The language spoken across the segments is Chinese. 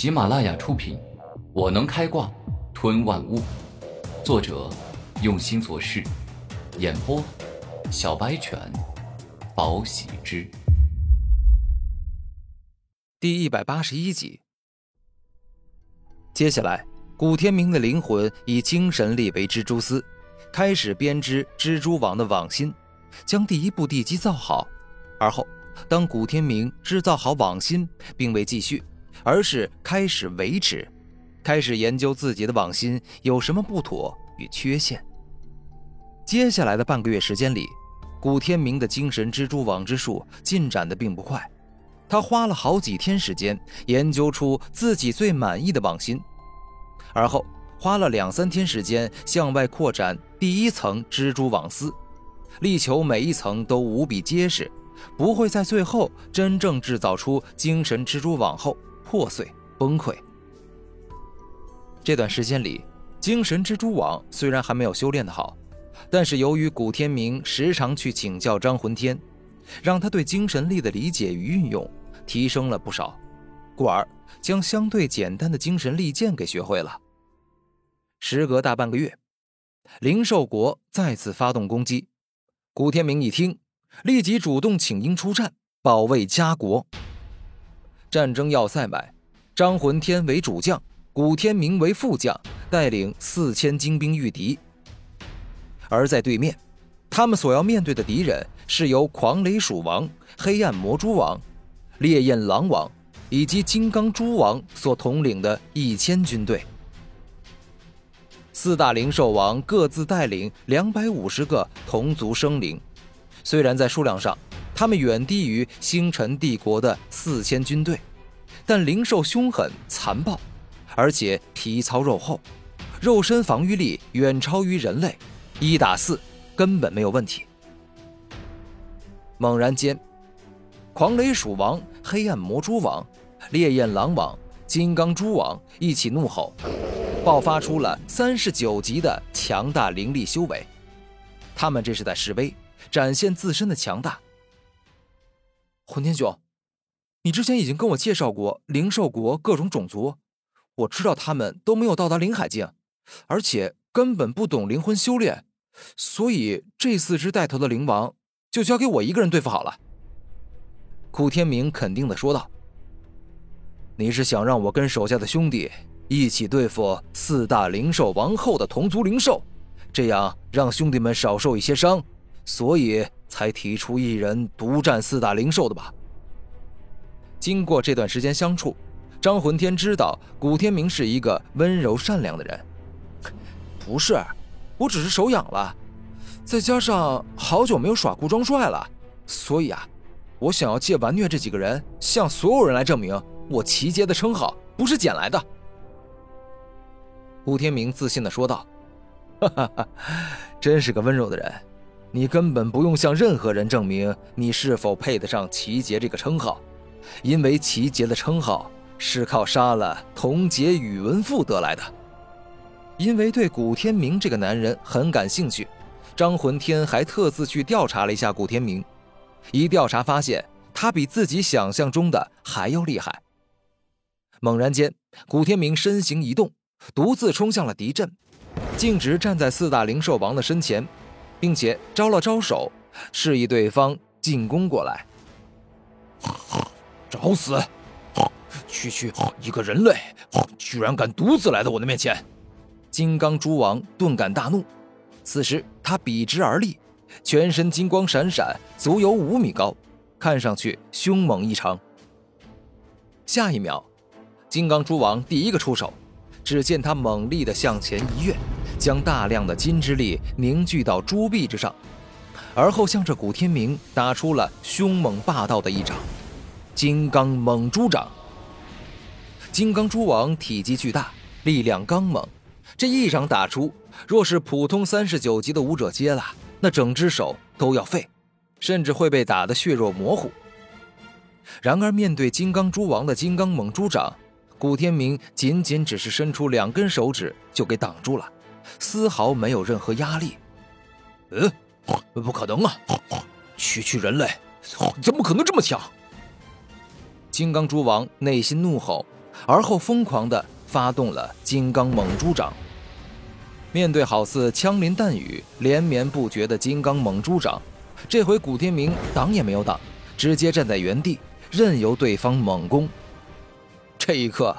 喜马拉雅出品，《我能开挂吞万物》，作者用心做事，演播小白犬，宝喜之，第一百八十一集。接下来，古天明的灵魂以精神力为蜘蛛丝，开始编织蜘蛛网的网心，将第一步地基造好。而后，当古天明制造好网心，并未继续。而是开始维持，开始研究自己的网心有什么不妥与缺陷。接下来的半个月时间里，古天明的精神蜘蛛网之术进展的并不快。他花了好几天时间研究出自己最满意的网心，而后花了两三天时间向外扩展第一层蜘蛛网丝，力求每一层都无比结实，不会在最后真正制造出精神蜘蛛网后。破碎崩溃。这段时间里，精神蜘蛛网虽然还没有修炼的好，但是由于古天明时常去请教张魂天，让他对精神力的理解与运用提升了不少，故而将相对简单的精神利剑给学会了。时隔大半个月，灵兽国再次发动攻击，古天明一听，立即主动请缨出战，保卫家国。战争要塞外，张魂天为主将，古天明为副将，带领四千精兵御敌。而在对面，他们所要面对的敌人是由狂雷鼠王、黑暗魔蛛王、烈焰狼王以及金刚蛛王所统领的一千军队。四大灵兽王各自带领两百五十个同族生灵，虽然在数量上，他们远低于星辰帝国的四千军队，但灵兽凶狠残暴，而且皮糙肉厚，肉身防御力远超于人类，一打四根本没有问题。猛然间，狂雷鼠王、黑暗魔蛛王、烈焰狼王、金刚蛛王一起怒吼，爆发出了三十九级的强大灵力修为，他们这是在示威，展现自身的强大。混天兄，你之前已经跟我介绍过灵兽国各种种族，我知道他们都没有到达灵海境，而且根本不懂灵魂修炼，所以这四只带头的灵王就交给我一个人对付好了。古天明肯定的说道：“你是想让我跟手下的兄弟一起对付四大灵兽王后的同族灵兽，这样让兄弟们少受一些伤，所以。”才提出一人独占四大灵兽的吧？经过这段时间相处，张魂天知道古天明是一个温柔善良的人。不是，我只是手痒了，再加上好久没有耍孤装帅了，所以啊，我想要借完虐这几个人，向所有人来证明我齐杰的称号不是捡来的。古天明自信的说道：“哈哈哈，真是个温柔的人。”你根本不用向任何人证明你是否配得上齐杰这个称号，因为齐杰的称号是靠杀了童杰宇文富得来的。因为对古天明这个男人很感兴趣，张魂天还特自去调查了一下古天明，一调查发现他比自己想象中的还要厉害。猛然间，古天明身形一动，独自冲向了敌阵，径直站在四大灵兽王的身前。并且招了招手，示意对方进攻过来。找死！区区一个人类，居然敢独自来到我的面前！金刚蛛王顿感大怒，此时他笔直而立，全身金光闪闪，足有五米高，看上去凶猛异常。下一秒，金刚蛛王第一个出手，只见他猛力的向前一跃。将大量的金之力凝聚到朱壁之上，而后向着古天明打出了凶猛霸道的一掌——金刚猛猪掌。金刚蛛王体积巨大，力量刚猛，这一掌打出，若是普通三十九级的武者接了，那整只手都要废，甚至会被打得血肉模糊。然而，面对金刚蛛王的金刚猛蛛掌，古天明仅仅只是伸出两根手指就给挡住了。丝毫没有任何压力。嗯，不可能啊！区区人类，怎么可能这么强？金刚蛛王内心怒吼，而后疯狂地发动了金刚猛猪掌。面对好似枪林弹雨、连绵不绝的金刚猛猪掌，这回古天明挡也没有挡，直接站在原地，任由对方猛攻。这一刻，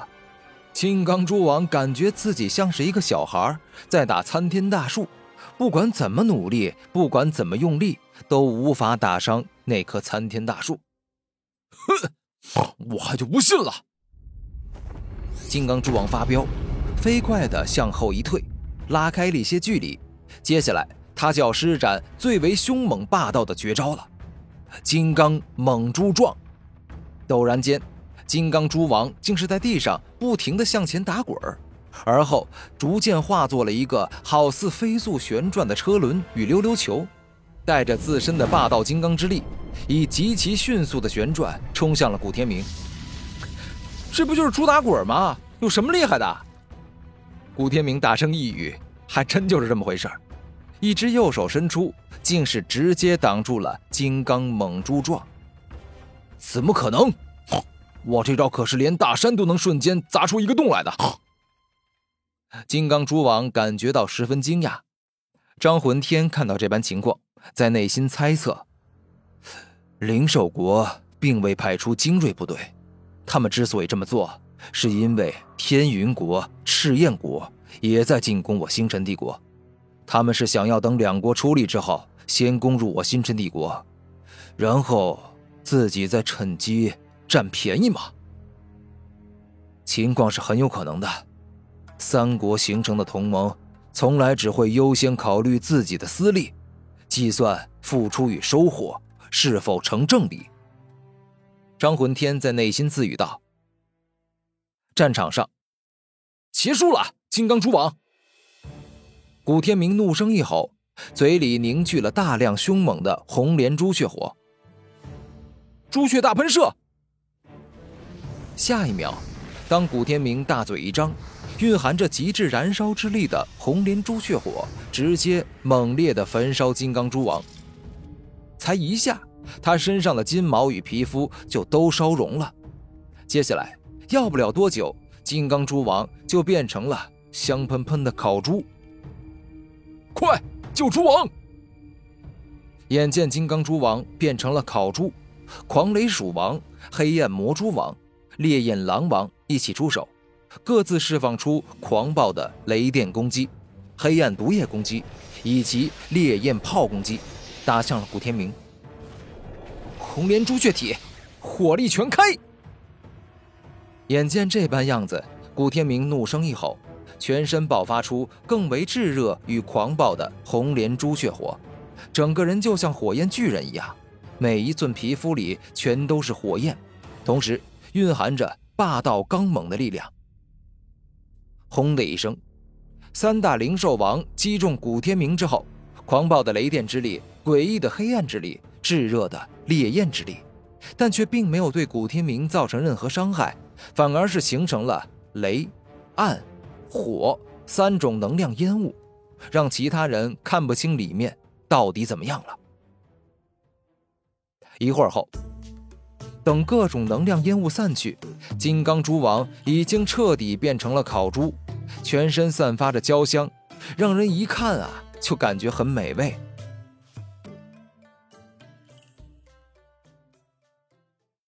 金刚猪王感觉自己像是一个小孩在打参天大树，不管怎么努力，不管怎么用力，都无法打伤那棵参天大树。哼，我还就不信了！金刚猪王发飙，飞快地向后一退，拉开了一些距离。接下来，他就要施展最为凶猛霸道的绝招了——金刚猛猪撞。陡然间。金刚猪王竟是在地上不停地向前打滚儿，而后逐渐化作了一个好似飞速旋转的车轮与溜溜球，带着自身的霸道金刚之力，以极其迅速的旋转冲向了古天明。这不就是猪打滚吗？有什么厉害的？古天明大声一语，还真就是这么回事儿。一只右手伸出，竟是直接挡住了金刚猛猪撞。怎么可能？我这招可是连大山都能瞬间砸出一个洞来的。金刚猪王感觉到十分惊讶，张魂天看到这般情况，在内心猜测：灵兽国并未派出精锐部队，他们之所以这么做，是因为天云国、赤焰国也在进攻我星辰帝国，他们是想要等两国出力之后，先攻入我星辰帝国，然后自己再趁机。占便宜吗？情况是很有可能的。三国形成的同盟，从来只会优先考虑自己的私利，计算付出与收获是否成正比。张魂天在内心自语道：“战场上，结束了！”金刚猪王，古天明怒声一吼，嘴里凝聚了大量凶猛的红莲朱雀火，朱雀大喷射。下一秒，当古天明大嘴一张，蕴含着极致燃烧之力的红莲朱雀火直接猛烈的焚烧金刚猪王。才一下，他身上的金毛与皮肤就都烧融了。接下来，要不了多久，金刚猪王就变成了香喷喷的烤猪。快救猪王！眼见金刚猪王变成了烤猪，狂雷鼠王、黑暗魔蛛王。烈焰狼王一起出手，各自释放出狂暴的雷电攻击、黑暗毒液攻击以及烈焰炮攻击，打向了古天明。红莲朱雀体，火力全开！眼见这般样子，古天明怒声一吼，全身爆发出更为炙热与狂暴的红莲朱雀火，整个人就像火焰巨人一样，每一寸皮肤里全都是火焰，同时。蕴含着霸道刚猛的力量。轰的一声，三大灵兽王击中古天明之后，狂暴的雷电之力、诡异的黑暗之力、炙热的烈焰之力，但却并没有对古天明造成任何伤害，反而是形成了雷、暗、火三种能量烟雾，让其他人看不清里面到底怎么样了。一会儿后。等各种能量烟雾散去，金刚猪王已经彻底变成了烤猪，全身散发着焦香，让人一看啊就感觉很美味。